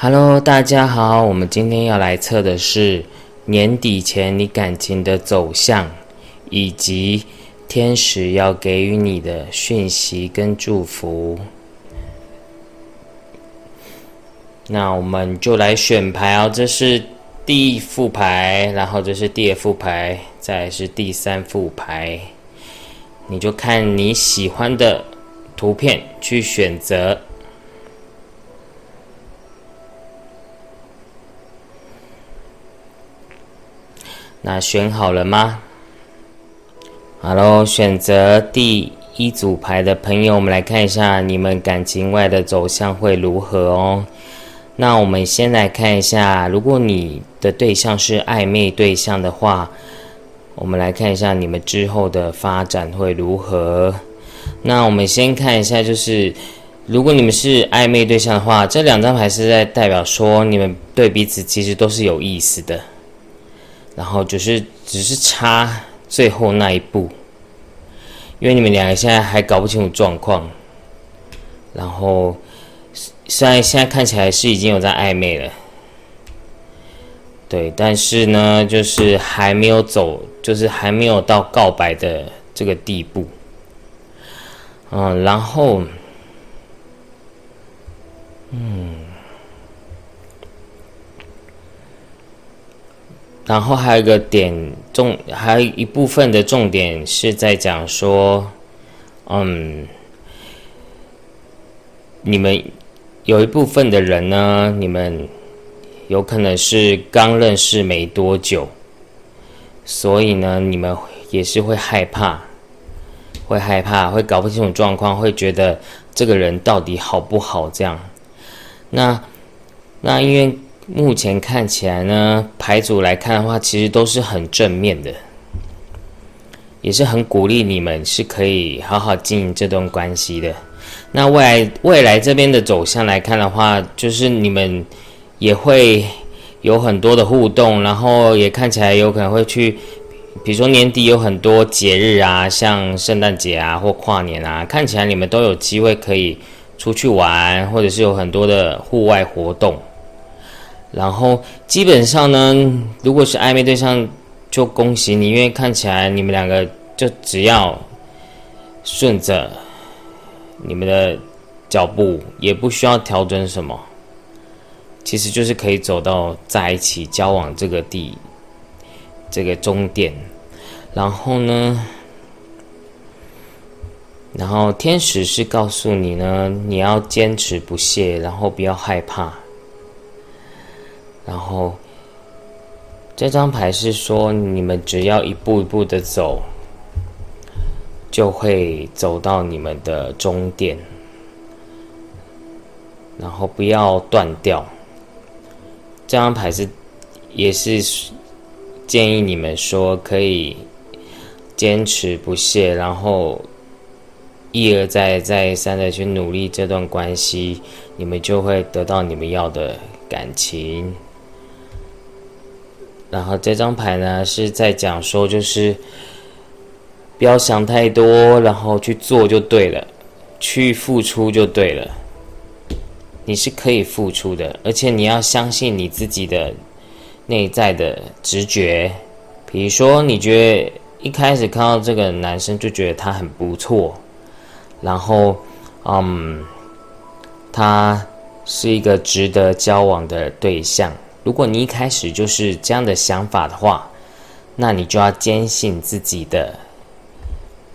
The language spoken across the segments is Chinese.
Hello，大家好，我们今天要来测的是年底前你感情的走向，以及天使要给予你的讯息跟祝福。那我们就来选牌哦，这是第一副牌，然后这是第二副牌，再是第三副牌，你就看你喜欢的图片去选择。那选好了吗？好喽，选择第一组牌的朋友，我们来看一下你们感情外的走向会如何哦。那我们先来看一下，如果你的对象是暧昧对象的话，我们来看一下你们之后的发展会如何。那我们先看一下，就是如果你们是暧昧对象的话，这两张牌是在代表说你们对彼此其实都是有意思的。然后就是只是差最后那一步，因为你们两个现在还搞不清楚状况。然后虽然现在看起来是已经有在暧昧了，对，但是呢，就是还没有走，就是还没有到告白的这个地步。嗯，然后，嗯。然后还有一个点重，还有一部分的重点是在讲说，嗯，你们有一部分的人呢，你们有可能是刚认识没多久，所以呢，你们也是会害怕，会害怕，会搞不清楚状况，会觉得这个人到底好不好这样。那那因为。目前看起来呢，牌组来看的话，其实都是很正面的，也是很鼓励你们是可以好好经营这段关系的。那未来未来这边的走向来看的话，就是你们也会有很多的互动，然后也看起来有可能会去，比如说年底有很多节日啊，像圣诞节啊或跨年啊，看起来你们都有机会可以出去玩，或者是有很多的户外活动。然后基本上呢，如果是暧昧对象，就恭喜你，因为看起来你们两个就只要顺着你们的脚步，也不需要调整什么，其实就是可以走到在一起交往这个地这个终点。然后呢，然后天使是告诉你呢，你要坚持不懈，然后不要害怕。然后，这张牌是说，你们只要一步一步的走，就会走到你们的终点。然后不要断掉。这张牌是，也是建议你们说可以坚持不懈，然后一而再、再三的去努力这段关系，你们就会得到你们要的感情。然后这张牌呢是在讲说，就是不要想太多，然后去做就对了，去付出就对了。你是可以付出的，而且你要相信你自己的内在的直觉。比如说，你觉得一开始看到这个男生就觉得他很不错，然后，嗯，他是一个值得交往的对象。如果你一开始就是这样的想法的话，那你就要坚信自己的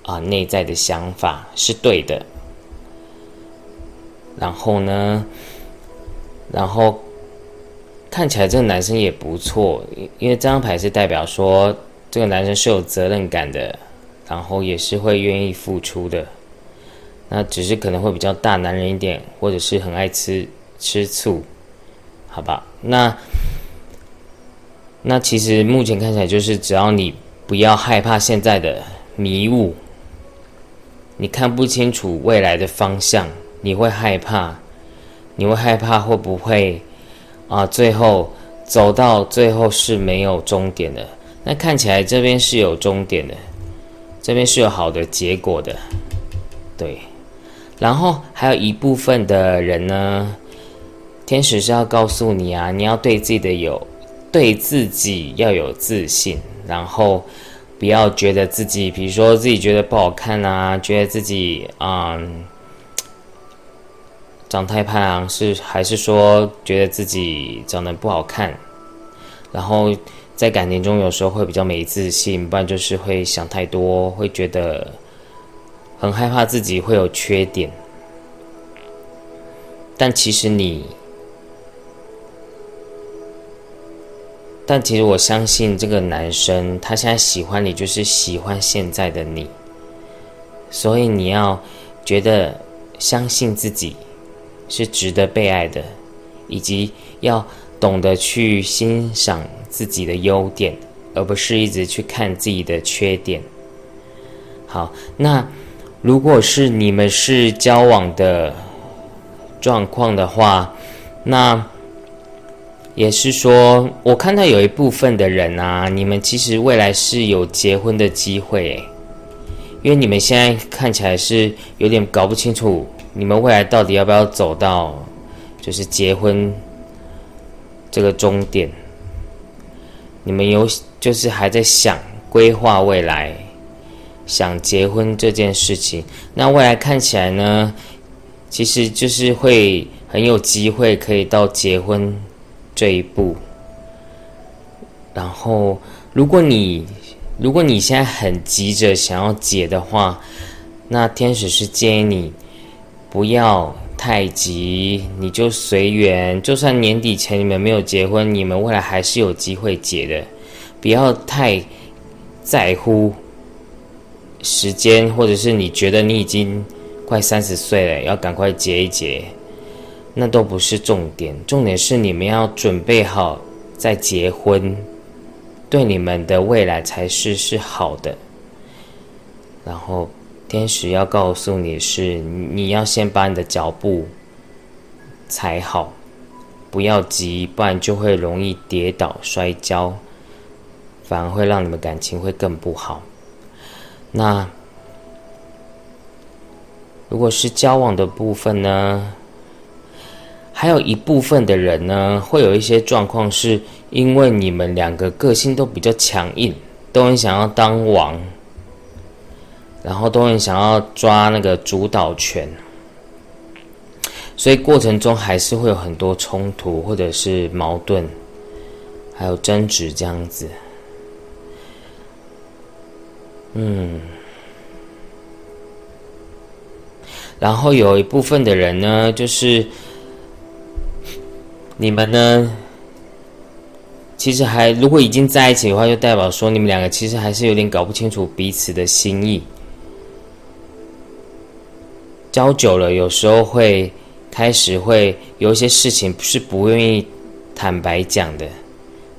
啊内在的想法是对的。然后呢，然后看起来这个男生也不错，因为这张牌是代表说这个男生是有责任感的，然后也是会愿意付出的。那只是可能会比较大男人一点，或者是很爱吃吃醋。好吧，那那其实目前看起来就是，只要你不要害怕现在的迷雾，你看不清楚未来的方向，你会害怕，你会害怕会不会啊？最后走到最后是没有终点的。那看起来这边是有终点的，这边是有好的结果的，对。然后还有一部分的人呢。天使是要告诉你啊，你要对自己的有，对自己要有自信，然后不要觉得自己，比如说自己觉得不好看啊，觉得自己嗯长太胖，是还是说觉得自己长得不好看，然后在感情中有时候会比较没自信，不然就是会想太多，会觉得很害怕自己会有缺点，但其实你。但其实我相信这个男生，他现在喜欢你，就是喜欢现在的你。所以你要觉得相信自己是值得被爱的，以及要懂得去欣赏自己的优点，而不是一直去看自己的缺点。好，那如果是你们是交往的状况的话，那。也是说，我看到有一部分的人啊，你们其实未来是有结婚的机会诶，因为你们现在看起来是有点搞不清楚，你们未来到底要不要走到就是结婚这个终点。你们有就是还在想规划未来，想结婚这件事情，那未来看起来呢，其实就是会很有机会可以到结婚。这一步，然后，如果你如果你现在很急着想要结的话，那天使是建议你不要太急，你就随缘。就算年底前你们没有结婚，你们未来还是有机会结的。不要太在乎时间，或者是你觉得你已经快三十岁了，要赶快结一结。那都不是重点，重点是你们要准备好再结婚，对你们的未来才是是好的。然后天使要告诉你是，你要先把你的脚步踩好，不要急，不然就会容易跌倒摔跤，反而会让你们感情会更不好。那如果是交往的部分呢？还有一部分的人呢，会有一些状况，是因为你们两个个性都比较强硬，都很想要当王，然后都很想要抓那个主导权，所以过程中还是会有很多冲突或者是矛盾，还有争执这样子。嗯，然后有一部分的人呢，就是。你们呢？其实还如果已经在一起的话，就代表说你们两个其实还是有点搞不清楚彼此的心意。交久了，有时候会开始会有一些事情是不愿意坦白讲的，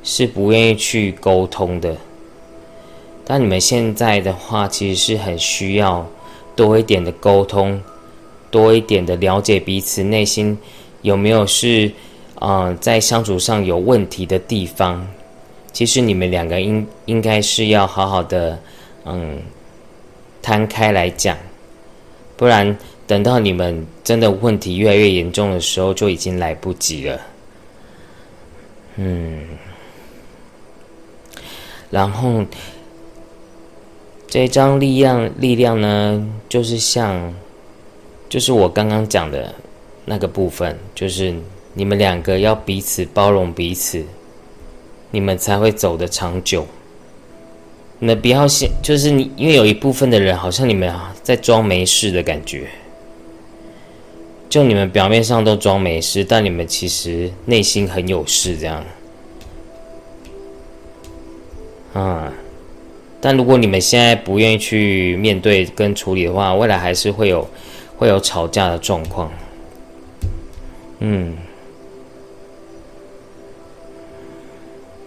是不愿意去沟通的。但你们现在的话，其实是很需要多一点的沟通，多一点的了解彼此内心有没有是。嗯，在相处上有问题的地方，其实你们两个应应该是要好好的，嗯，摊开来讲，不然等到你们真的问题越来越严重的时候，就已经来不及了。嗯，然后这张力量力量呢，就是像，就是我刚刚讲的那个部分，就是。你们两个要彼此包容彼此，你们才会走得长久。那不要先，就是你，因为有一部分的人好像你们在装没事的感觉，就你们表面上都装没事，但你们其实内心很有事，这样。啊，但如果你们现在不愿意去面对跟处理的话，未来还是会有会有吵架的状况。嗯。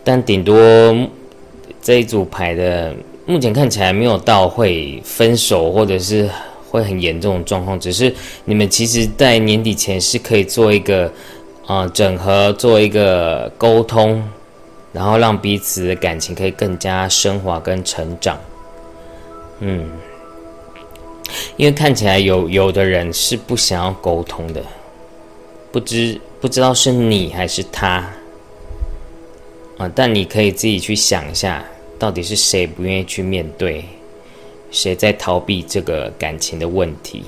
但顶多这一组牌的目前看起来没有到会分手或者是会很严重的状况，只是你们其实，在年底前是可以做一个啊整合，做一个沟通，然后让彼此的感情可以更加升华跟成长。嗯，因为看起来有有的人是不想要沟通的，不知不知道是你还是他啊，但你可以自己去想一下，到底是谁不愿意去面对，谁在逃避这个感情的问题。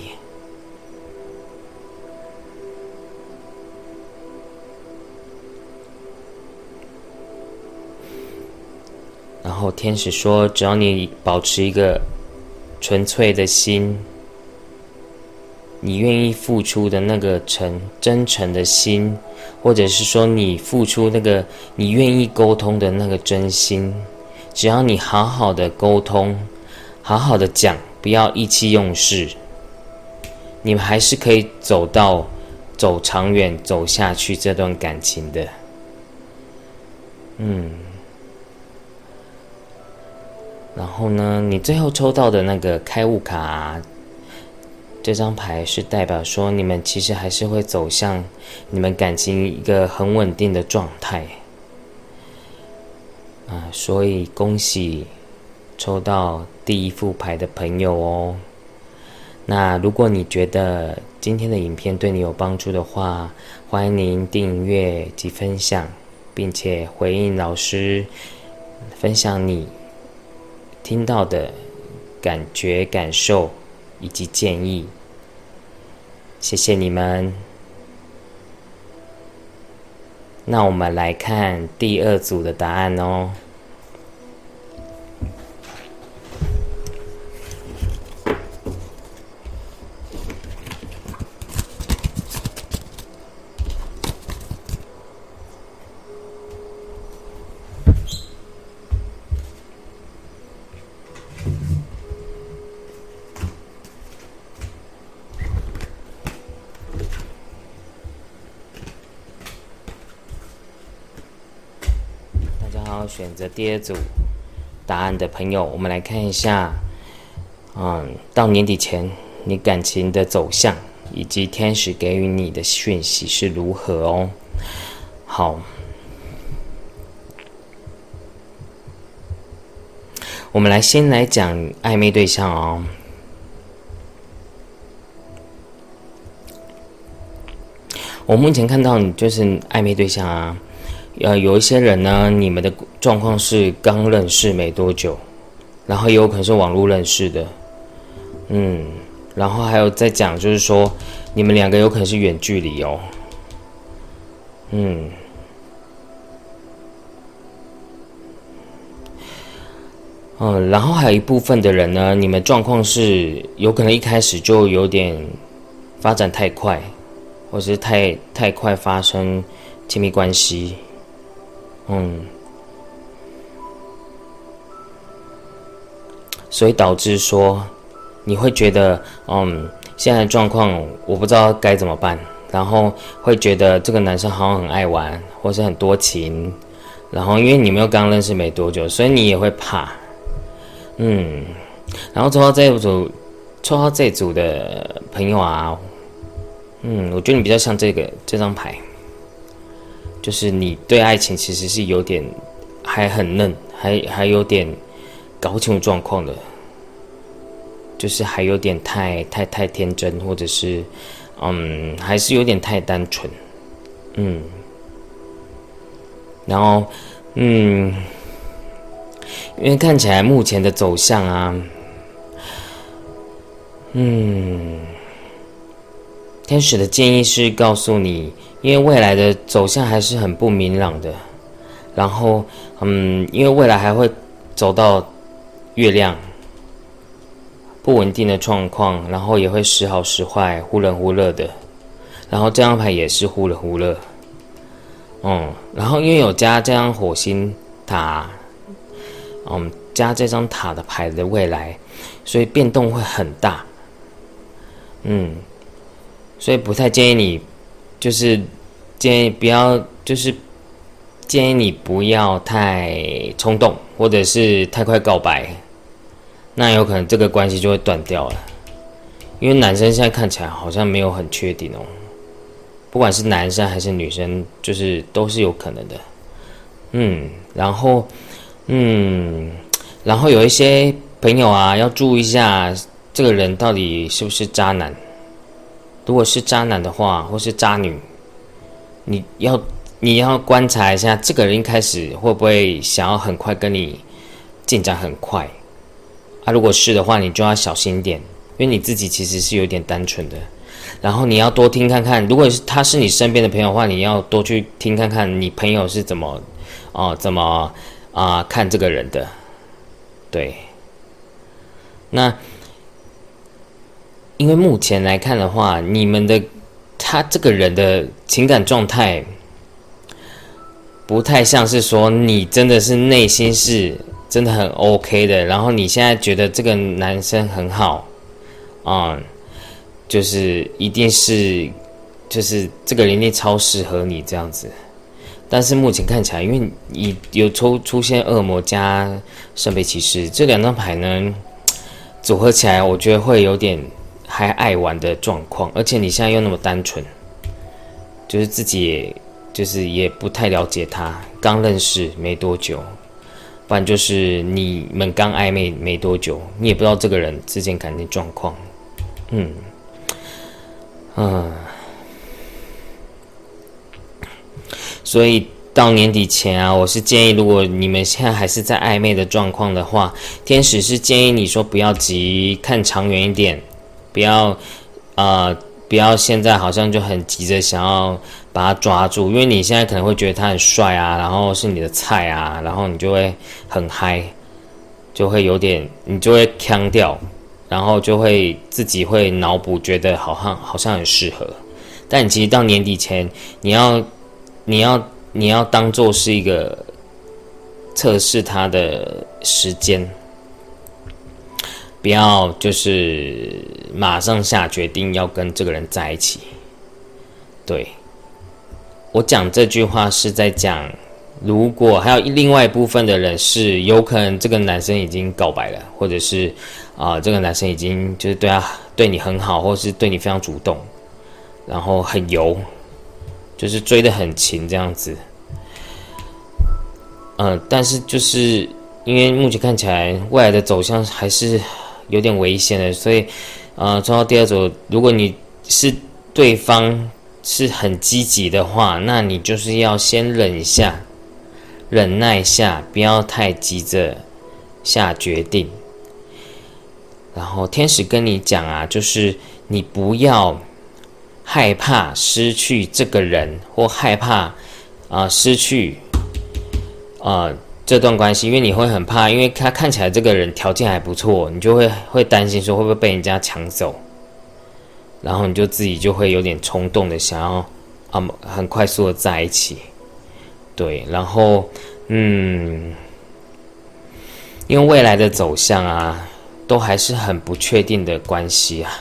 然后天使说：“只要你保持一个纯粹的心，你愿意付出的那个诚真诚的心，或者是说你付出那个你愿意沟通的那个真心，只要你好好的沟通，好好的讲，不要意气用事，你们还是可以走到走长远走下去这段感情的。”嗯。然后呢，你最后抽到的那个开悟卡，这张牌是代表说你们其实还是会走向你们感情一个很稳定的状态啊，所以恭喜抽到第一副牌的朋友哦。那如果你觉得今天的影片对你有帮助的话，欢迎您订阅及分享，并且回应老师分享你。听到的感觉、感受以及建议，谢谢你们。那我们来看第二组的答案哦。第二组答案的朋友，我们来看一下，嗯，到年底前你感情的走向以及天使给予你的讯息是如何哦。好，我们来先来讲暧昧对象哦。我目前看到你就是暧昧对象啊。呃，有一些人呢，你们的状况是刚认识没多久，然后也有可能是网络认识的，嗯，然后还有在讲，就是说你们两个有可能是远距离哦，嗯，嗯，然后还有一部分的人呢，你们状况是有可能一开始就有点发展太快，或是太太快发生亲密关系。嗯，所以导致说，你会觉得，嗯，现在的状况我不知道该怎么办，然后会觉得这个男生好像很爱玩，或是很多情，然后因为你们又刚认识没多久，所以你也会怕，嗯，然后抽到这一组，抽到这组的朋友啊，嗯，我觉得你比较像这个这张牌。就是你对爱情其实是有点还很嫩，还还有点搞不清楚状况的，就是还有点太太太天真，或者是嗯，还是有点太单纯，嗯，然后嗯，因为看起来目前的走向啊，嗯，天使的建议是告诉你。因为未来的走向还是很不明朗的，然后，嗯，因为未来还会走到月亮不稳定的状况，然后也会时好时坏，忽冷忽热的，然后这张牌也是忽冷忽热，嗯，然后因为有加这张火星塔，嗯，加这张塔的牌的未来，所以变动会很大，嗯，所以不太建议你。就是建议不要，就是建议你不要太冲动，或者是太快告白，那有可能这个关系就会断掉了。因为男生现在看起来好像没有很确定哦，不管是男生还是女生，就是都是有可能的。嗯，然后，嗯，然后有一些朋友啊，要注意一下这个人到底是不是渣男。如果是渣男的话，或是渣女，你要你要观察一下，这个人一开始会不会想要很快跟你进展很快啊？如果是的话，你就要小心点，因为你自己其实是有点单纯的。然后你要多听看看，如果是他是你身边的朋友的话，你要多去听看看你朋友是怎么哦怎么啊看这个人的，对。那因为目前来看的话，你们的他这个人的情感状态不太像是说你真的是内心是真的很 OK 的，然后你现在觉得这个男生很好啊。就是一定是，就是这个人一定超适合你这样子，但是目前看起来，因为你有出出现恶魔加圣杯骑士这两张牌呢，组合起来，我觉得会有点还爱玩的状况，而且你现在又那么单纯，就是自己就是也不太了解他，刚认识没多久，不然就是你们刚暧昧没多久，你也不知道这个人之间感情状况，嗯。嗯，所以到年底前啊，我是建议，如果你们现在还是在暧昧的状况的话，天使是建议你说不要急，看长远一点，不要啊，不要现在好像就很急着想要把他抓住，因为你现在可能会觉得他很帅啊，然后是你的菜啊，然后你就会很嗨，就会有点，你就会腔掉。然后就会自己会脑补，觉得好像好像很适合，但其实到年底前，你要你要你要当做是一个测试他的时间，不要就是马上下决定要跟这个人在一起。对我讲这句话是在讲，如果还有另外一部分的人是有可能这个男生已经告白了，或者是。啊，这个男生已经就是对他对你很好，或是对你非常主动，然后很油，就是追的很勤这样子。嗯，但是就是因为目前看起来未来的走向还是有点危险的，所以，呃，抽到第二组，如果你是对方是很积极的话，那你就是要先忍一下，忍耐一下，不要太急着下决定。然后天使跟你讲啊，就是你不要害怕失去这个人，或害怕啊失去啊这段关系，因为你会很怕，因为他看起来这个人条件还不错，你就会会担心说会不会被人家抢走，然后你就自己就会有点冲动的想要啊很快速的在一起，对，然后嗯，因为未来的走向啊。都还是很不确定的关系啊，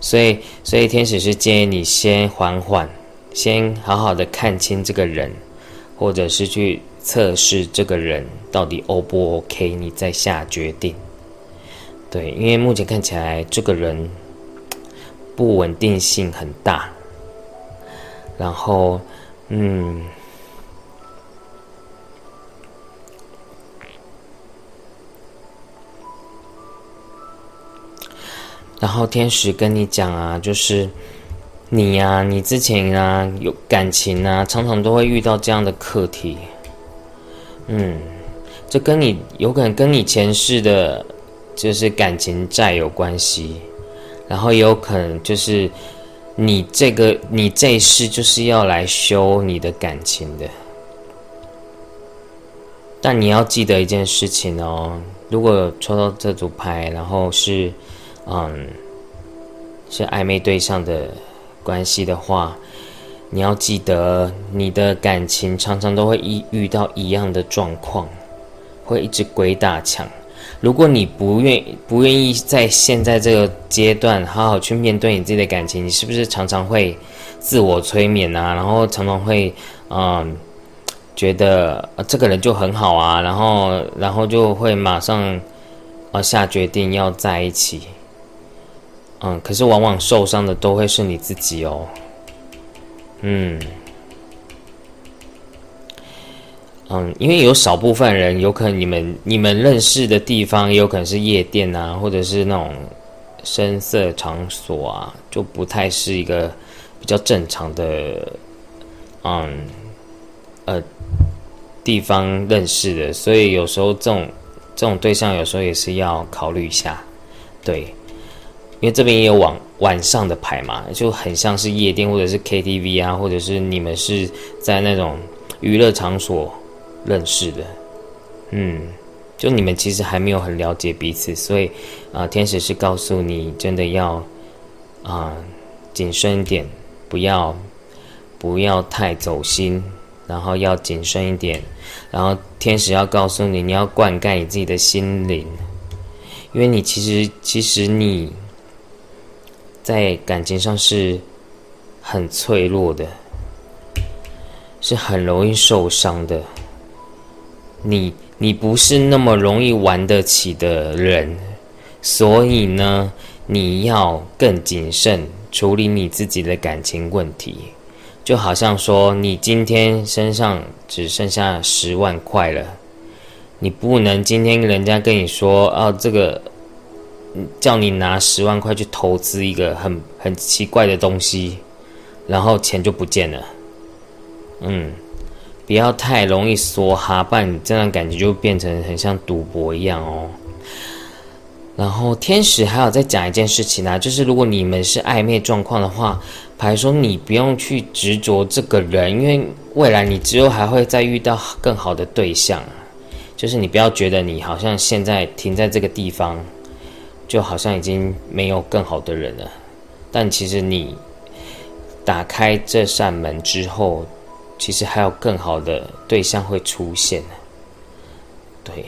所以，所以天使是建议你先缓缓，先好好的看清这个人，或者是去测试这个人到底 O 不 OK，你再下决定。对，因为目前看起来这个人不稳定性很大，然后，嗯。然后天使跟你讲啊，就是你呀，你之前啊有感情啊，常常都会遇到这样的课题。嗯，这跟你有可能跟你前世的，就是感情债有关系，然后也有可能就是你这个你这一世就是要来修你的感情的。但你要记得一件事情哦，如果抽到这组牌，然后是。嗯，是暧昧对象的关系的话，你要记得，你的感情常常都会遇遇到一样的状况，会一直鬼打墙。如果你不愿不愿意在现在这个阶段好好去面对你自己的感情，你是不是常常会自我催眠啊？然后常常会嗯觉得这个人就很好啊，然后然后就会马上啊下决定要在一起。嗯，可是往往受伤的都会是你自己哦。嗯，嗯，因为有少部分人，有可能你们你们认识的地方，也有可能是夜店啊，或者是那种声色场所啊，就不太是一个比较正常的嗯呃地方认识的，所以有时候这种这种对象有时候也是要考虑一下，对，因为这边也有晚晚上的牌嘛，就很像是夜店或者是 KTV 啊，或者是你们是在那种娱乐场所认识的，嗯。就你们其实还没有很了解彼此，所以啊，天使是告诉你，真的要啊谨慎一点，不要不要太走心，然后要谨慎一点，然后天使要告诉你，你要灌溉你自己的心灵，因为你其实其实你在感情上是很脆弱的，是很容易受伤的，你。你不是那么容易玩得起的人，所以呢，你要更谨慎处理你自己的感情问题。就好像说，你今天身上只剩下十万块了，你不能今天人家跟你说，啊，这个叫你拿十万块去投资一个很很奇怪的东西，然后钱就不见了。嗯。不要太容易说哈，不然你这样感觉就变成很像赌博一样哦。然后天使还有再讲一件事情啊，就是如果你们是暧昧状况的话，牌说你不用去执着这个人，因为未来你之后还会再遇到更好的对象。就是你不要觉得你好像现在停在这个地方，就好像已经没有更好的人了。但其实你打开这扇门之后。其实还有更好的对象会出现，对。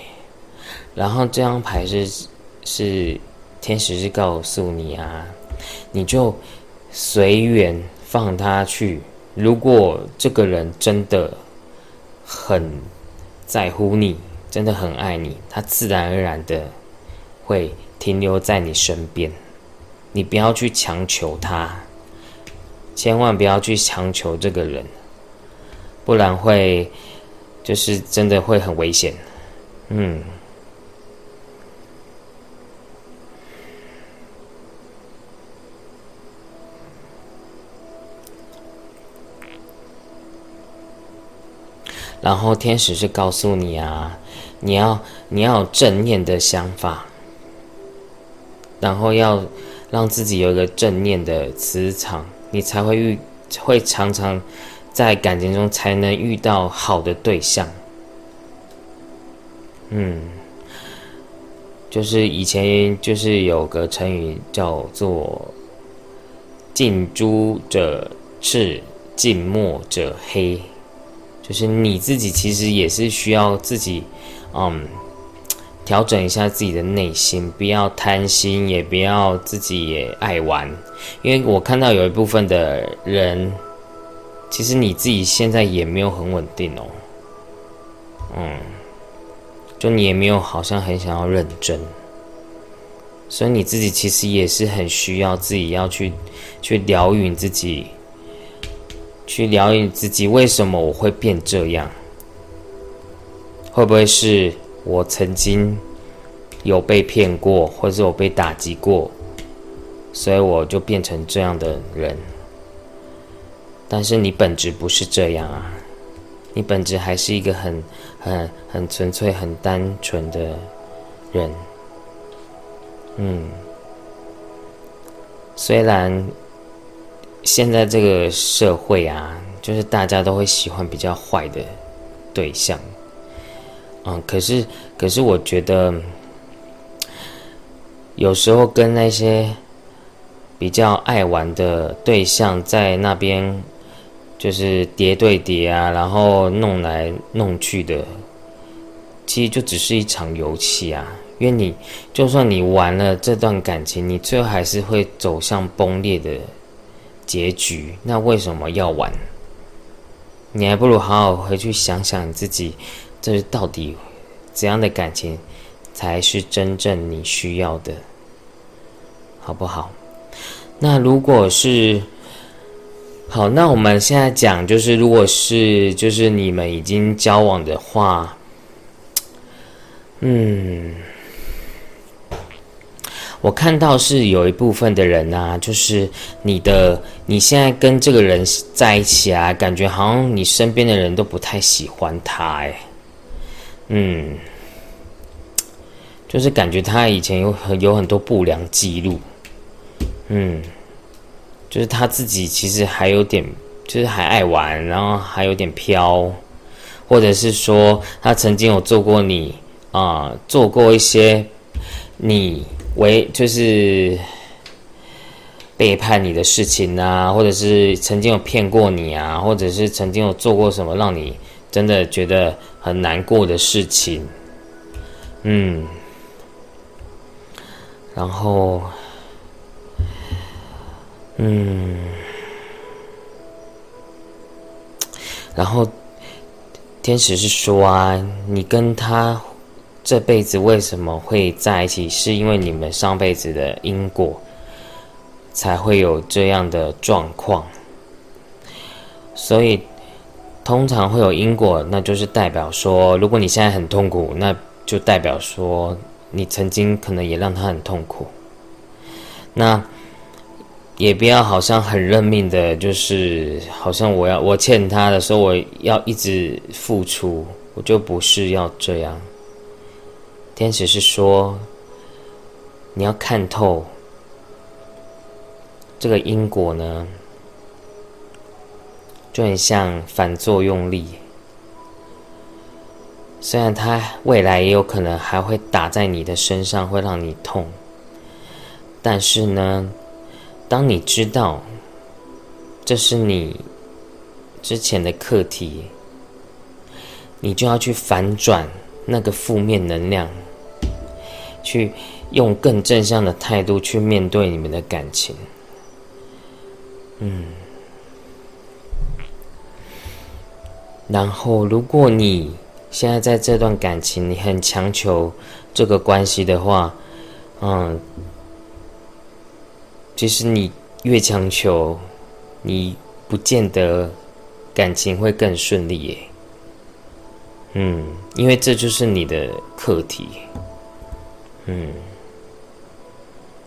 然后这张牌是是天使是告诉你啊，你就随缘放他去。如果这个人真的很在乎你，真的很爱你，他自然而然的会停留在你身边。你不要去强求他，千万不要去强求这个人。不然会，就是真的会很危险，嗯。然后天使是告诉你啊，你要你要有正念的想法，然后要让自己有一个正念的磁场，你才会遇会常常。在感情中才能遇到好的对象。嗯，就是以前就是有个成语叫做“近朱者赤，近墨者黑”，就是你自己其实也是需要自己，嗯，调整一下自己的内心，不要贪心，也不要自己也爱玩，因为我看到有一部分的人。其实你自己现在也没有很稳定哦，嗯，就你也没有好像很想要认真，所以你自己其实也是很需要自己要去去疗愈自己，去疗愈自己。为什么我会变这样？会不会是我曾经有被骗过，或者我被打击过，所以我就变成这样的人？但是你本质不是这样啊，你本质还是一个很、很、很纯粹、很单纯的人。嗯，虽然现在这个社会啊，就是大家都会喜欢比较坏的对象，嗯，可是，可是我觉得有时候跟那些比较爱玩的对象在那边。就是叠对叠啊，然后弄来弄去的，其实就只是一场游戏啊。因为你就算你玩了这段感情，你最后还是会走向崩裂的结局。那为什么要玩？你还不如好好回去想想你自己，这是到底怎样的感情才是真正你需要的，好不好？那如果是。好，那我们现在讲，就是如果是就是你们已经交往的话，嗯，我看到是有一部分的人啊，就是你的你现在跟这个人在一起啊，感觉好像你身边的人都不太喜欢他，哎，嗯，就是感觉他以前有很有很多不良记录，嗯，就是他自己其实还有点，就是还爱玩，然后还有点飘，或者是说他曾经有做过你啊，做过一些你。为就是背叛你的事情啊，或者是曾经有骗过你啊，或者是曾经有做过什么让你真的觉得很难过的事情，嗯，然后，嗯，然后天使是说啊，你跟他。这辈子为什么会在一起？是因为你们上辈子的因果，才会有这样的状况。所以，通常会有因果，那就是代表说，如果你现在很痛苦，那就代表说，你曾经可能也让他很痛苦。那也不要好像很认命的，就是好像我要我欠他的时候，我要一直付出，我就不是要这样。天使是说，你要看透这个因果呢，就很像反作用力。虽然它未来也有可能还会打在你的身上，会让你痛，但是呢，当你知道这是你之前的课题，你就要去反转那个负面能量。去用更正向的态度去面对你们的感情，嗯。然后，如果你现在在这段感情，你很强求这个关系的话，嗯，其实你越强求，你不见得感情会更顺利耶。嗯，因为这就是你的课题。嗯，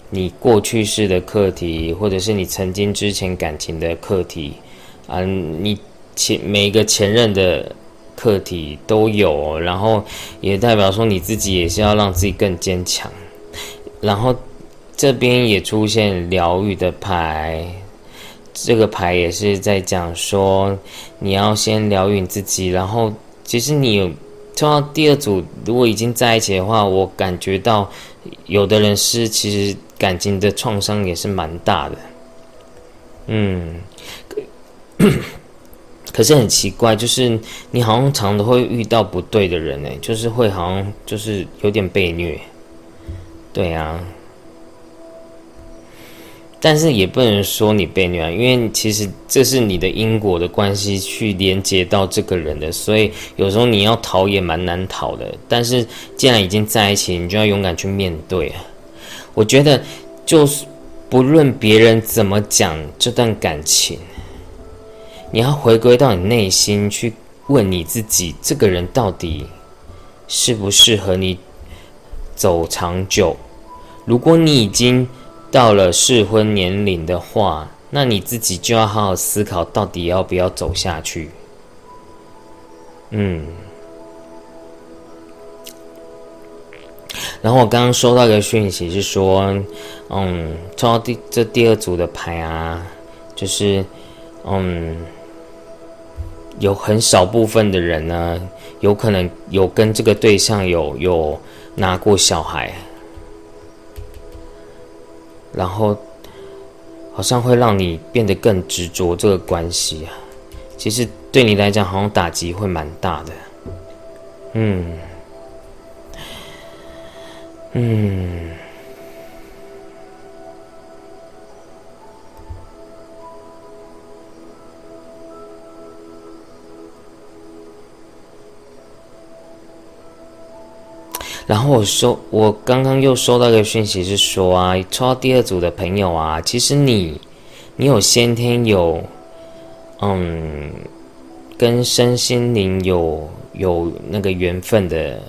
你过去式的课题，或者是你曾经之前感情的课题，啊，你前每一个前任的课题都有，然后也代表说你自己也是要让自己更坚强。然后这边也出现疗愈的牌，这个牌也是在讲说你要先疗愈你自己，然后其实你有。抽到第二组，如果已经在一起的话，我感觉到有的人是其实感情的创伤也是蛮大的。嗯，可是很奇怪，就是你好像常都会遇到不对的人哎，就是会好像就是有点被虐。对啊。但是也不能说你被虐，因为其实这是你的因果的关系去连接到这个人的，所以有时候你要逃也蛮难逃的。但是既然已经在一起，你就要勇敢去面对！我觉得，就是不论别人怎么讲这段感情，你要回归到你内心去问你自己：这个人到底适不适合你走长久？如果你已经……到了适婚年龄的话，那你自己就要好好思考，到底要不要走下去。嗯。然后我刚刚收到一个讯息，是说，嗯，抽到第这第二组的牌啊，就是，嗯，有很少部分的人呢，有可能有跟这个对象有有拿过小孩。然后，好像会让你变得更执着这个关系啊。其实对你来讲，好像打击会蛮大的。嗯，嗯。然后我收，我刚刚又收到一个讯息，是说啊，抽到第二组的朋友啊，其实你，你有先天有，嗯，跟身心灵有有那个缘分的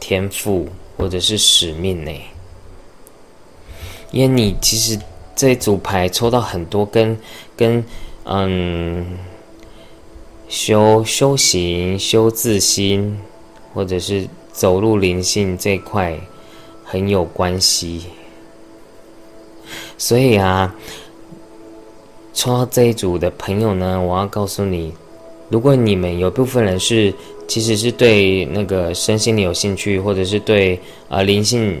天赋或者是使命呢。因为你其实这组牌抽到很多跟跟嗯修修行、修自心，或者是走入灵性这块很有关系。所以啊，抽到这一组的朋友呢，我要告诉你，如果你们有部分人是其实是对那个身心灵有兴趣，或者是对啊灵性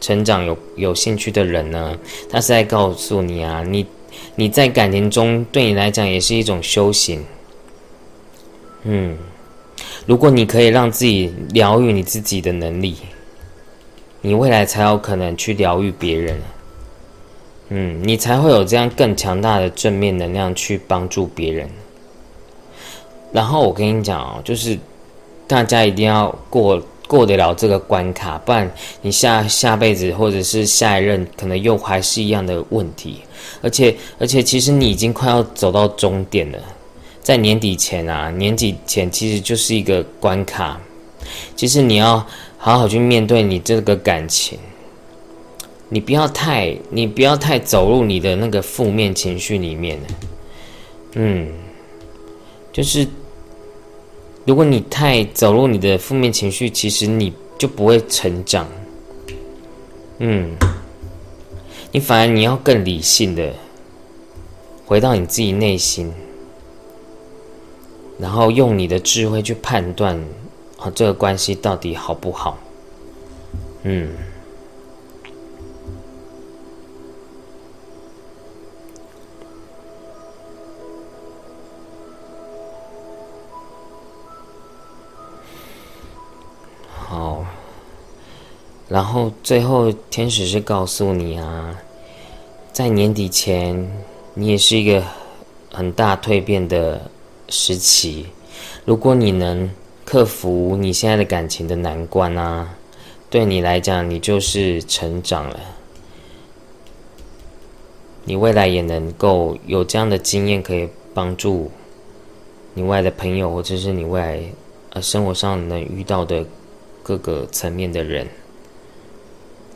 成长有有兴趣的人呢，他是在告诉你啊，你你在感情中对你来讲也是一种修行。嗯，如果你可以让自己疗愈你自己的能力，你未来才有可能去疗愈别人。嗯，你才会有这样更强大的正面能量去帮助别人。然后我跟你讲哦，就是大家一定要过过得了这个关卡，不然你下下辈子或者是下一任可能又还是一样的问题。而且而且，其实你已经快要走到终点了，在年底前啊，年底前其实就是一个关卡。其实你要好好去面对你这个感情。你不要太，你不要太走入你的那个负面情绪里面嗯，就是如果你太走入你的负面情绪，其实你就不会成长。嗯，你反而你要更理性的回到你自己内心，然后用你的智慧去判断啊，这个关系到底好不好？嗯。好然后最后，天使是告诉你啊，在年底前，你也是一个很大蜕变的时期。如果你能克服你现在的感情的难关啊，对你来讲，你就是成长了。你未来也能够有这样的经验，可以帮助你未来的朋友，或者是你未来呃生活上能遇到的各个层面的人。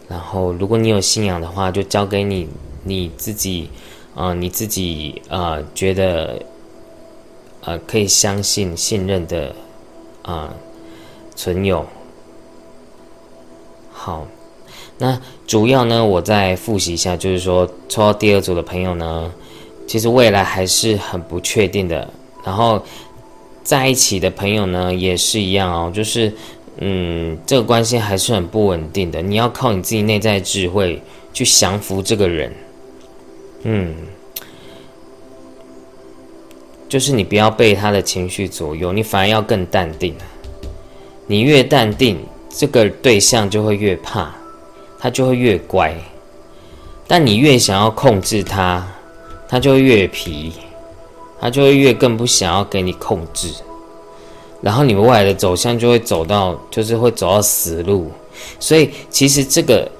然后，如果你有信仰的话，就交给你你自己，啊，你自己啊，觉得，呃，可以相信、信任的，啊，存有。好，那主要呢，我再复习一下，就是说，抽到第二组的朋友呢，其实未来还是很不确定的。然后，在一起的朋友呢，也是一样哦，就是。嗯，这个关系还是很不稳定的。你要靠你自己内在智慧去降服这个人。嗯，就是你不要被他的情绪左右，你反而要更淡定。你越淡定，这个对象就会越怕，他就会越乖。但你越想要控制他，他就会越皮，他就会越更不想要给你控制。然后你们未来的走向就会走到，就是会走到死路，所以其实这个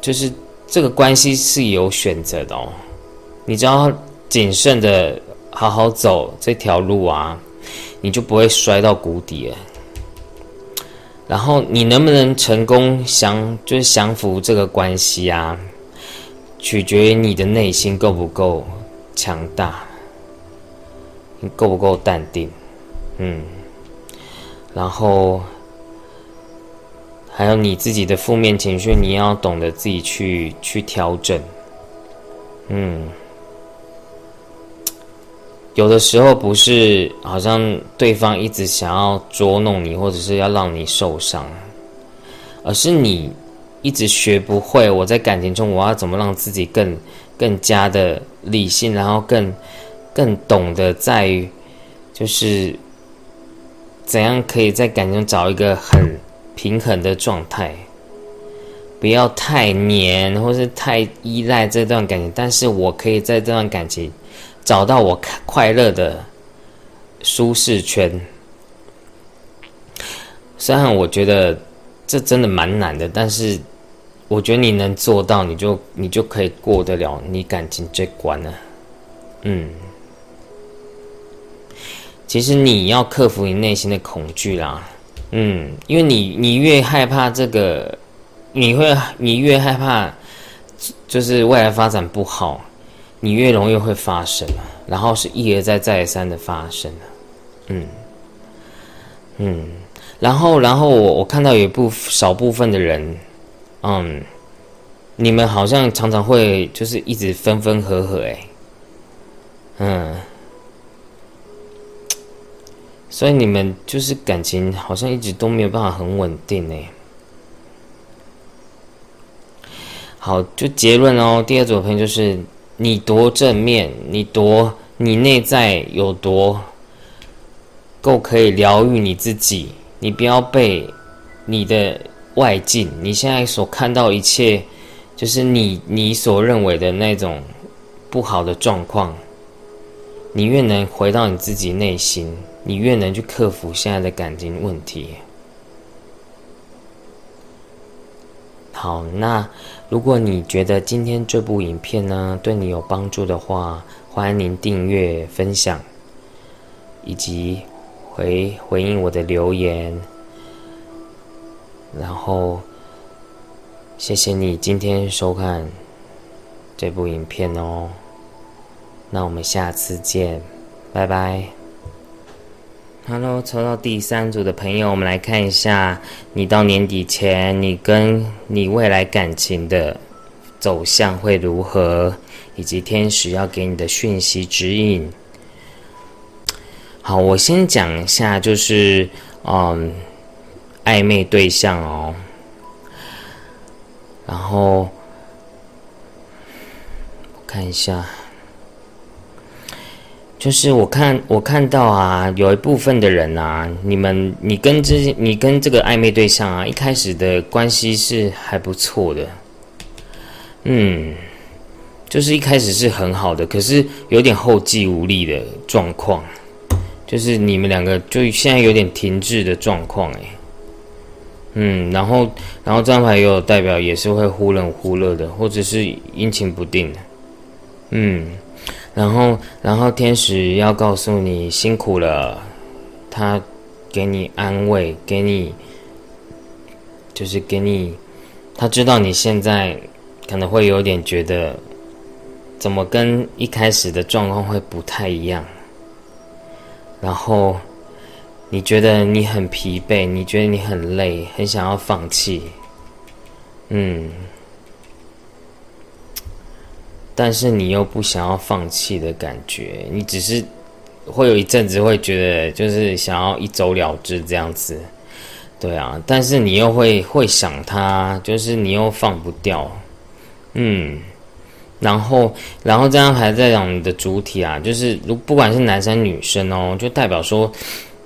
就是这个关系是有选择的哦。你只要谨慎的好好走这条路啊，你就不会摔到谷底了。然后你能不能成功降，就是降服这个关系啊，取决于你的内心够不够强大，你够不够淡定，嗯。然后，还有你自己的负面情绪，你要懂得自己去去调整。嗯，有的时候不是好像对方一直想要捉弄你，或者是要让你受伤，而是你一直学不会。我在感情中，我要怎么让自己更更加的理性，然后更更懂得在于就是。怎样可以在感情中找一个很平衡的状态？不要太黏，或是太依赖这段感情。但是我可以在这段感情找到我快乐的舒适圈。虽然我觉得这真的蛮难的，但是我觉得你能做到，你就你就可以过得了你感情这关了。嗯。其实你要克服你内心的恐惧啦，嗯，因为你你越害怕这个，你会你越害怕就是未来发展不好，你越容易会发生，然后是一而再再而三的发生，嗯嗯，然后然后我我看到有一部少部分的人，嗯，你们好像常常会就是一直分分合合，哎，嗯。所以你们就是感情好像一直都没有办法很稳定呢。好，就结论哦。第二组朋友就是你多正面，你多你内在有多够可以疗愈你自己，你不要被你的外境，你现在所看到一切，就是你你所认为的那种不好的状况，你越能回到你自己内心。你越能去克服现在的感情问题。好，那如果你觉得今天这部影片呢对你有帮助的话，欢迎您订阅、分享，以及回回应我的留言。然后，谢谢你今天收看这部影片哦。那我们下次见，拜拜。Hello，抽到第三组的朋友，我们来看一下，你到年底前，你跟你未来感情的走向会如何，以及天使要给你的讯息指引。好，我先讲一下，就是嗯，暧昧对象哦，然后看一下。就是我看我看到啊，有一部分的人啊，你们你跟这你跟这个暧昧对象啊，一开始的关系是还不错的，嗯，就是一开始是很好的，可是有点后继无力的状况，就是你们两个就现在有点停滞的状况，哎，嗯，然后然后这张牌也有代表也是会忽冷忽热的，或者是阴晴不定的，嗯。然后，然后天使要告诉你辛苦了，他给你安慰，给你就是给你，他知道你现在可能会有点觉得，怎么跟一开始的状况会不太一样。然后你觉得你很疲惫，你觉得你很累，很想要放弃，嗯。但是你又不想要放弃的感觉，你只是会有一阵子会觉得就是想要一走了之这样子，对啊。但是你又会会想他，就是你又放不掉，嗯。然后，然后这样还在讲你的主体啊，就是如不管是男生女生哦，就代表说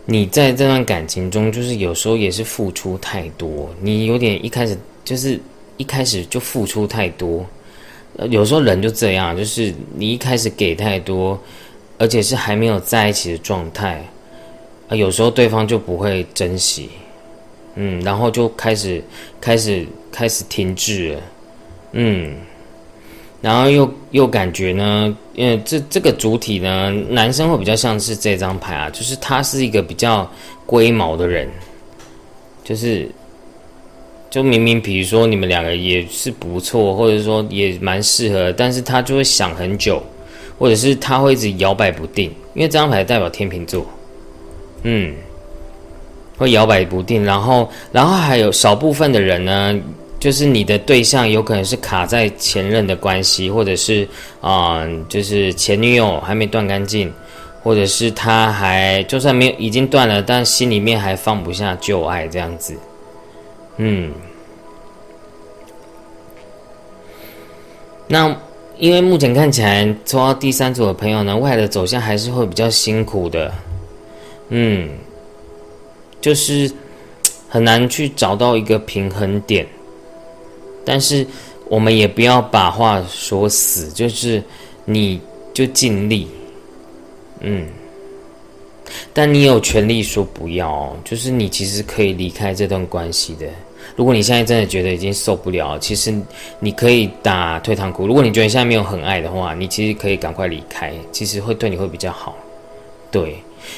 你在这段感情中，就是有时候也是付出太多，你有点一开始就是一开始就付出太多。有时候人就这样，就是你一开始给太多，而且是还没有在一起的状态，啊，有时候对方就不会珍惜，嗯，然后就开始开始开始停滞了，嗯，然后又又感觉呢，因为这这个主体呢，男生会比较像是这张牌啊，就是他是一个比较龟毛的人，就是。就明明，比如说你们两个也是不错，或者说也蛮适合，但是他就会想很久，或者是他会一直摇摆不定，因为这张牌代表天秤座，嗯，会摇摆不定。然后，然后还有少部分的人呢，就是你的对象有可能是卡在前任的关系，或者是啊，就是前女友还没断干净，或者是他还就算没有已经断了，但心里面还放不下旧爱这样子。嗯，那因为目前看起来抽到第三组的朋友呢，未来的走向还是会比较辛苦的。嗯，就是很难去找到一个平衡点，但是我们也不要把话说死，就是你就尽力，嗯。但你有权利说不要，就是你其实可以离开这段关系的。如果你现在真的觉得已经受不了，其实你可以打退堂鼓。如果你觉得现在没有很爱的话，你其实可以赶快离开，其实会对你会比较好。对，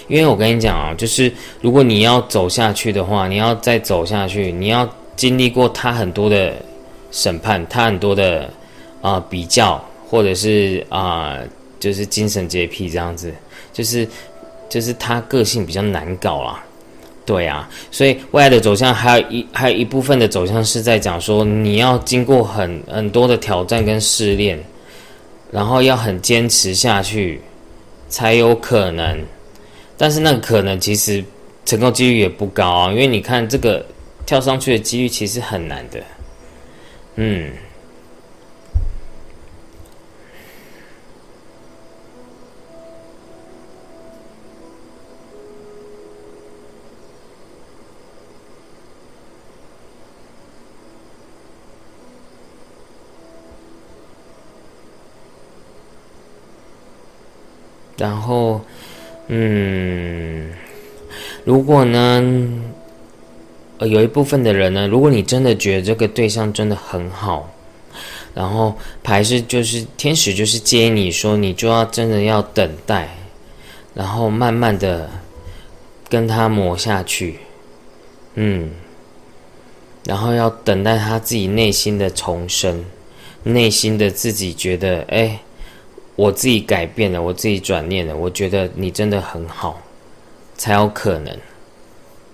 因为我跟你讲啊，就是如果你要走下去的话，你要再走下去，你要经历过他很多的审判，他很多的啊比较，或者是啊就是精神洁癖这样子，就是就是他个性比较难搞啦。对啊，所以未来的走向还有一还有一部分的走向是在讲说，你要经过很很多的挑战跟试炼，然后要很坚持下去，才有可能。但是那个可能其实成功几率也不高啊，因为你看这个跳上去的几率其实很难的，嗯。然后，嗯，如果呢，呃，有一部分的人呢，如果你真的觉得这个对象真的很好，然后牌是就是天使就是建议你说，你就要真的要等待，然后慢慢的跟他磨下去，嗯，然后要等待他自己内心的重生，内心的自己觉得，哎。我自己改变了，我自己转念了，我觉得你真的很好，才有可能。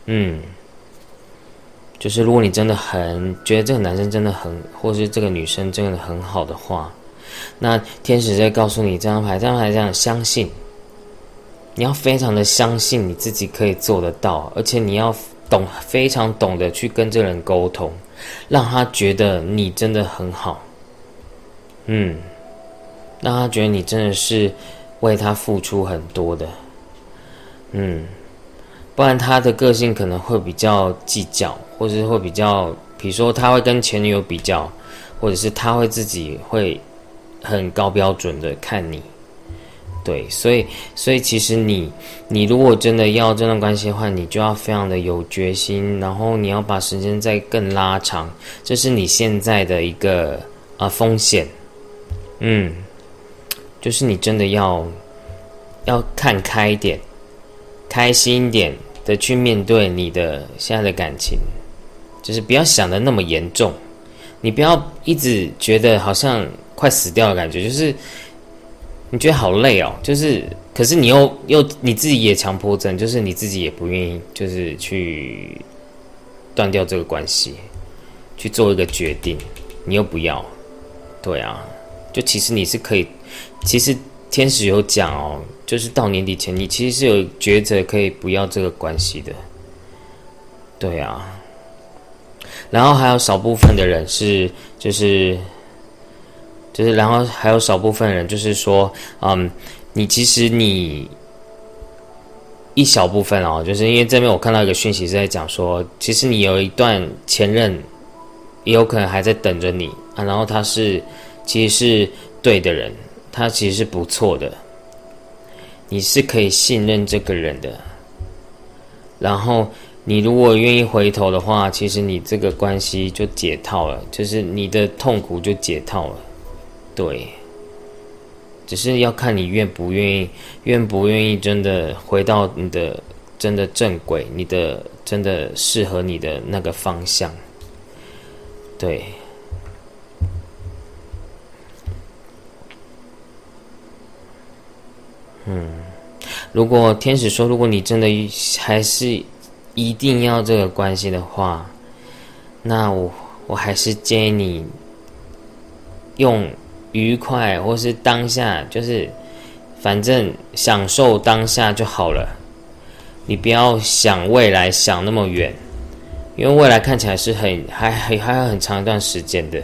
嗯，就是如果你真的很觉得这个男生真的很，或是这个女生真的很好的话，那天使在告诉你这张牌，这张牌这样相信，你要非常的相信你自己可以做得到，而且你要懂非常懂得去跟这个人沟通，让他觉得你真的很好。嗯。让他觉得你真的是为他付出很多的，嗯，不然他的个性可能会比较计较，或者是会比较，比如说他会跟前女友比较，或者是他会自己会很高标准的看你，对，所以，所以其实你，你如果真的要这段关系的话，你就要非常的有决心，然后你要把时间再更拉长，这是你现在的一个啊风险，嗯。就是你真的要要看开一点，开心一点的去面对你的现在的感情，就是不要想的那么严重，你不要一直觉得好像快死掉的感觉，就是你觉得好累哦，就是可是你又又你自己也强迫症，就是你自己也不愿意，就是去断掉这个关系，去做一个决定，你又不要，对啊，就其实你是可以。其实天使有讲哦，就是到年底前，你其实是有抉择可以不要这个关系的，对啊。然后还有少部分的人是，就是就是，然后还有少部分人就是说，嗯，你其实你一小部分哦，就是因为这边我看到一个讯息是在讲说，其实你有一段前任，也有可能还在等着你啊，然后他是其实是对的人。他其实是不错的，你是可以信任这个人的。然后你如果愿意回头的话，其实你这个关系就解套了，就是你的痛苦就解套了。对，只是要看你愿不愿意，愿不愿意真的回到你的真的正轨，你的真的适合你的那个方向。对。嗯，如果天使说，如果你真的还是一定要这个关系的话，那我我还是建议你用愉快或是当下，就是反正享受当下就好了。你不要想未来想那么远，因为未来看起来是很还还还有很长一段时间的。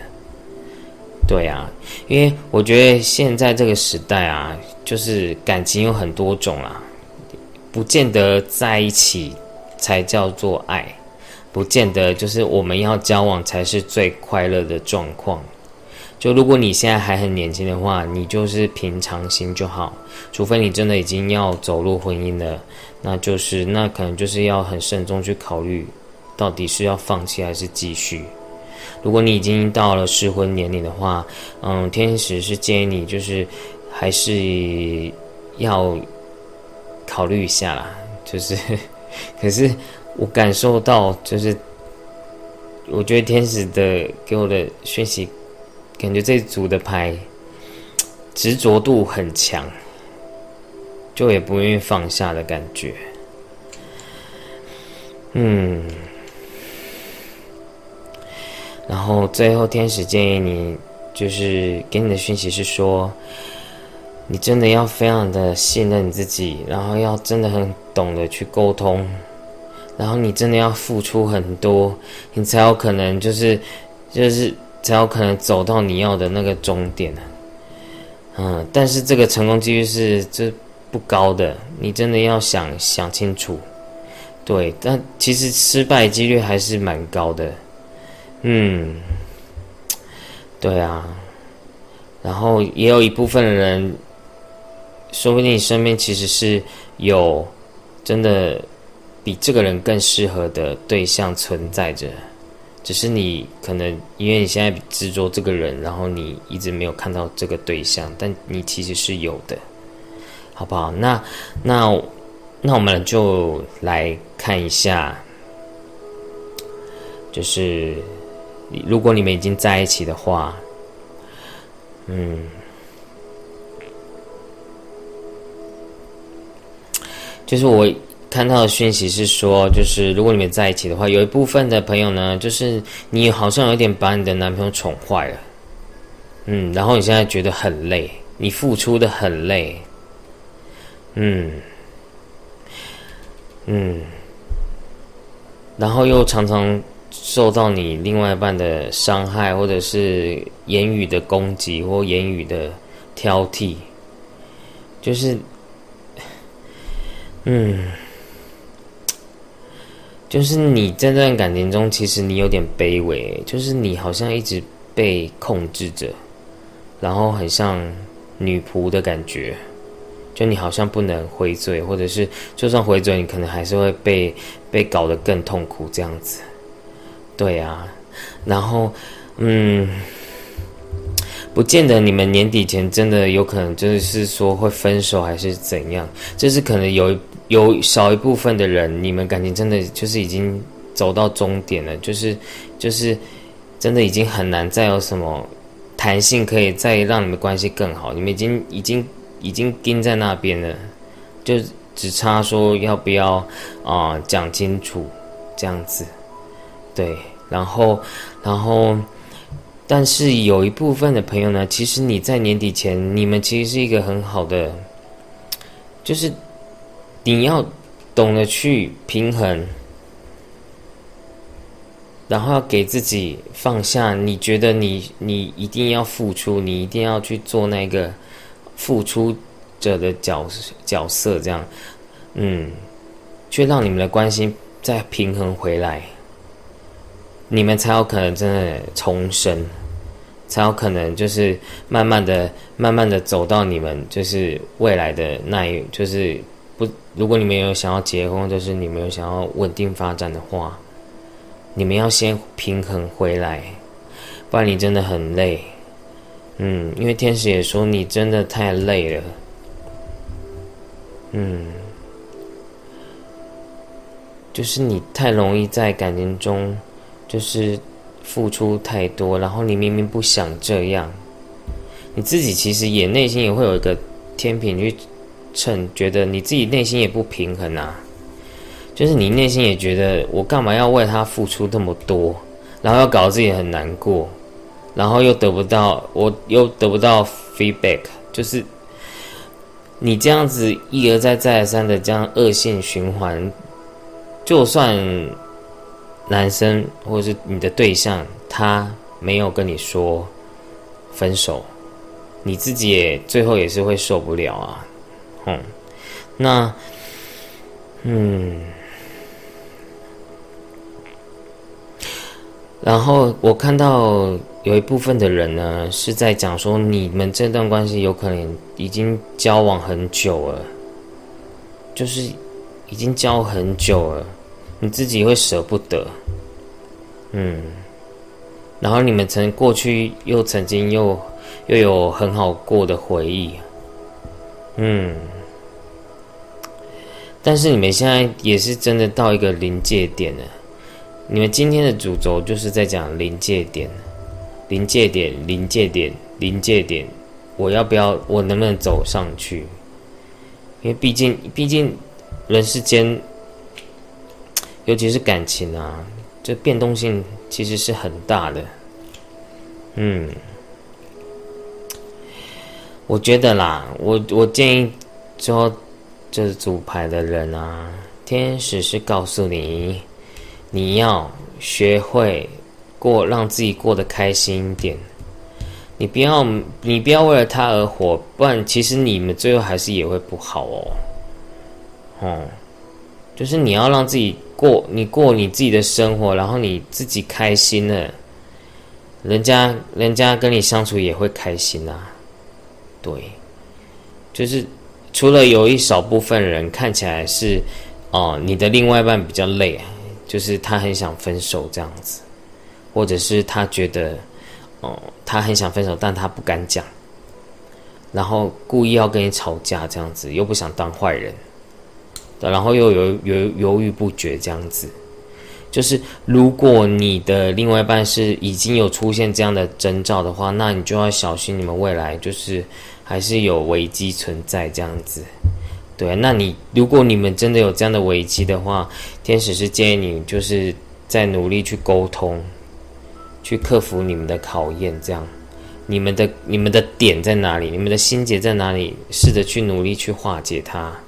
对啊，因为我觉得现在这个时代啊。就是感情有很多种啦，不见得在一起才叫做爱，不见得就是我们要交往才是最快乐的状况。就如果你现在还很年轻的话，你就是平常心就好。除非你真的已经要走入婚姻了，那就是那可能就是要很慎重去考虑，到底是要放弃还是继续。如果你已经到了适婚年龄的话，嗯，天使是建议你就是。还是要考虑一下啦，就是，可是我感受到，就是我觉得天使的给我的讯息感觉这组的牌执着度很强，就也不愿意放下的感觉。嗯，然后最后天使建议你，就是给你的讯息是说，你真的要非常的信任你自己，然后要真的很懂得去沟通，然后你真的要付出很多，你才有可能就是就是才有可能走到你要的那个终点嗯，但是这个成功几率是这不高的，你真的要想想清楚。对，但其实失败几率还是蛮高的，嗯，对啊，然后也有一部分的人，说不定你身边其实是有真的比这个人更适合的对象存在着，只是你可能因为你现在执着这个人，然后你一直没有看到这个对象，但你其实是有的，好不好？那那。那我们就来看一下，就是如果你们已经在一起的话，嗯，就是我看到的讯息是说，就是如果你们在一起的话，有一部分的朋友呢，就是你好像有点把你的男朋友宠坏了，嗯，然后你现在觉得很累，你付出的很累，嗯。嗯，然后又常常受到你另外一半的伤害，或者是言语的攻击或言语的挑剔，就是，嗯，就是你在这段感情中，其实你有点卑微，就是你好像一直被控制着，然后很像女仆的感觉。就你好像不能回嘴，或者是就算回嘴，你可能还是会被被搞得更痛苦这样子。对啊，然后嗯，不见得你们年底前真的有可能就是说会分手还是怎样，就是可能有有少一部分的人，你们感情真的就是已经走到终点了，就是就是真的已经很难再有什么弹性可以再让你们关系更好，你们已经已经。已经钉在那边了，就只差说要不要啊讲清楚这样子，对，然后然后，但是有一部分的朋友呢，其实你在年底前，你们其实是一个很好的，就是你要懂得去平衡，然后要给自己放下，你觉得你你一定要付出，你一定要去做那个。付出者的角角色，这样，嗯，却让你们的关系再平衡回来，你们才有可能真的重生，才有可能就是慢慢的、慢慢的走到你们就是未来的那一，就是不，如果你们有想要结婚，就是你们有想要稳定发展的话，你们要先平衡回来，不然你真的很累。嗯，因为天使也说你真的太累了。嗯，就是你太容易在感情中，就是付出太多，然后你明明不想这样，你自己其实也内心也会有一个天平去称，觉得你自己内心也不平衡啊。就是你内心也觉得我干嘛要为他付出这么多，然后要搞自己很难过。然后又得不到，我又得不到 feedback，就是你这样子一而再再而三的这样恶性循环，就算男生或者是你的对象他没有跟你说分手，你自己也最后也是会受不了啊，嗯，那嗯，然后我看到。有一部分的人呢，是在讲说，你们这段关系有可能已经交往很久了，就是已经交很久了，你自己会舍不得，嗯，然后你们曾过去又曾经又又有很好过的回忆，嗯，但是你们现在也是真的到一个临界点了，你们今天的主轴就是在讲临界点。临界点，临界点，临界点，我要不要？我能不能走上去？因为毕竟，毕竟人世间，尤其是感情啊，这变动性其实是很大的。嗯，我觉得啦，我我建议说，这组牌的人啊，天使是告诉你，你要学会。过让自己过得开心一点，你不要你不要为了他而活，不然其实你们最后还是也会不好哦。哦，就是你要让自己过你过你自己的生活，然后你自己开心了，人家人家跟你相处也会开心啊。对，就是除了有一少部分人看起来是哦，你的另外一半比较累，就是他很想分手这样子。或者是他觉得，哦，他很想分手，但他不敢讲，然后故意要跟你吵架，这样子又不想当坏人，然后又犹犹犹豫不决，这样子，就是如果你的另外一半是已经有出现这样的征兆的话，那你就要小心，你们未来就是还是有危机存在，这样子，对，那你如果你们真的有这样的危机的话，天使是建议你就是在努力去沟通。去克服你们的考验，这样，你们的你们的点在哪里？你们的心结在哪里？试着去努力去化解它。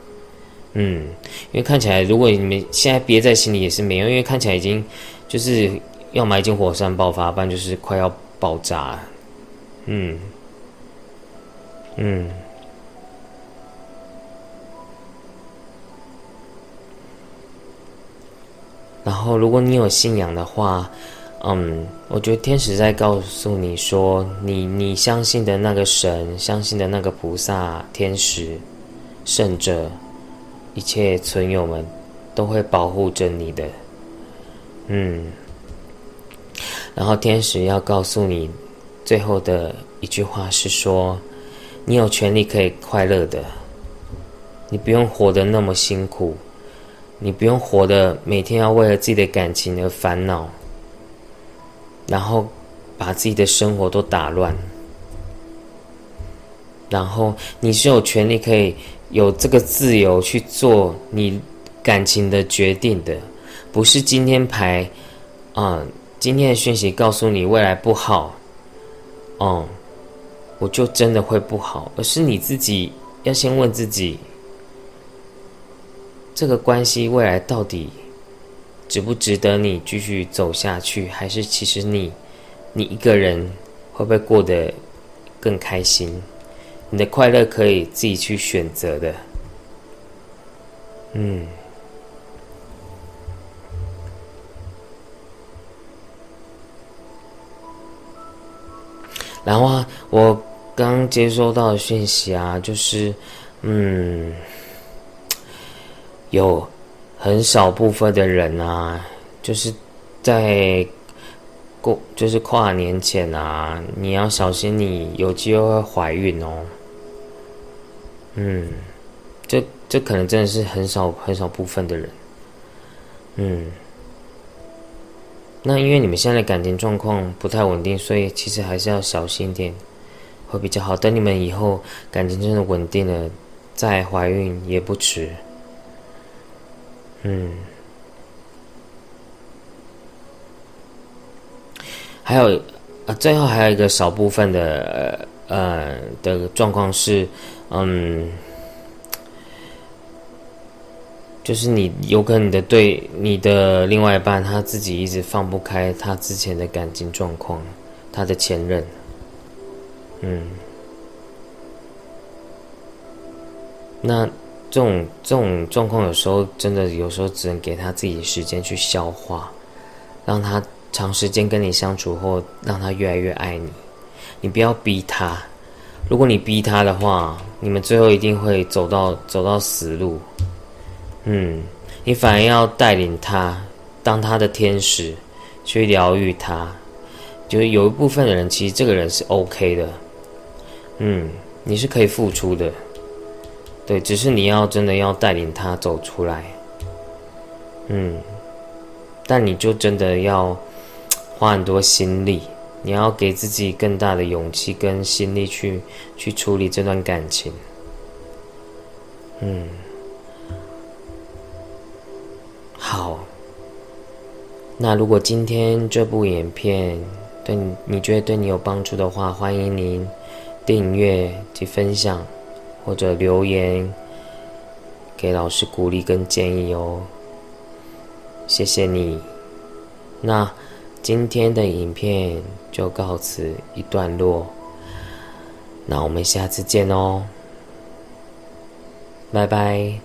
嗯，因为看起来，如果你们现在憋在心里也是没用，因为看起来已经就是要埋进火山爆发，不然就是快要爆炸。嗯，嗯。然后，如果你有信仰的话。嗯，我觉得天使在告诉你说，你你相信的那个神，相信的那个菩萨、天使、圣者，一切存有们都会保护着你的。嗯，然后天使要告诉你最后的一句话是说，你有权利可以快乐的，你不用活得那么辛苦，你不用活得每天要为了自己的感情而烦恼。然后把自己的生活都打乱，然后你是有权利可以有这个自由去做你感情的决定的，不是今天牌啊，今天的讯息告诉你未来不好，哦，我就真的会不好，而是你自己要先问自己，这个关系未来到底。值不值得你继续走下去？还是其实你，你一个人会不会过得更开心？你的快乐可以自己去选择的。嗯。然后啊，我刚接收到的讯息啊，就是，嗯，有。很少部分的人啊，就是在过就是跨年前啊，你要小心，你有机会会怀孕哦。嗯，这这可能真的是很少很少部分的人。嗯，那因为你们现在的感情状况不太稳定，所以其实还是要小心点，会比较好。等你们以后感情真的稳定了，再怀孕也不迟。嗯，还有啊，最后还有一个少部分的呃的状况是，嗯，就是你有可能你的对你的另外一半他自己一直放不开他之前的感情状况，他的前任，嗯，那。这种这种状况，有时候真的有时候只能给他自己时间去消化，让他长时间跟你相处后，让他越来越爱你。你不要逼他，如果你逼他的话，你们最后一定会走到走到死路。嗯，你反而要带领他，当他的天使，去疗愈他。就是有一部分的人，其实这个人是 OK 的。嗯，你是可以付出的。对，只是你要真的要带领他走出来，嗯，但你就真的要花很多心力，你要给自己更大的勇气跟心力去去处理这段感情。嗯，好。那如果今天这部影片对你你觉得对你有帮助的话，欢迎您订阅及分享，或者留言给老师鼓励跟建议哦。谢谢你。那今天的影片就告辞一段落。那我们下次见哦，拜拜。